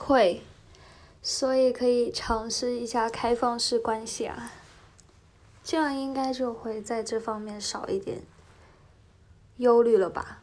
会所以可以尝试一下开放式关系啊。这样应该就会在这方面少一点忧虑了吧？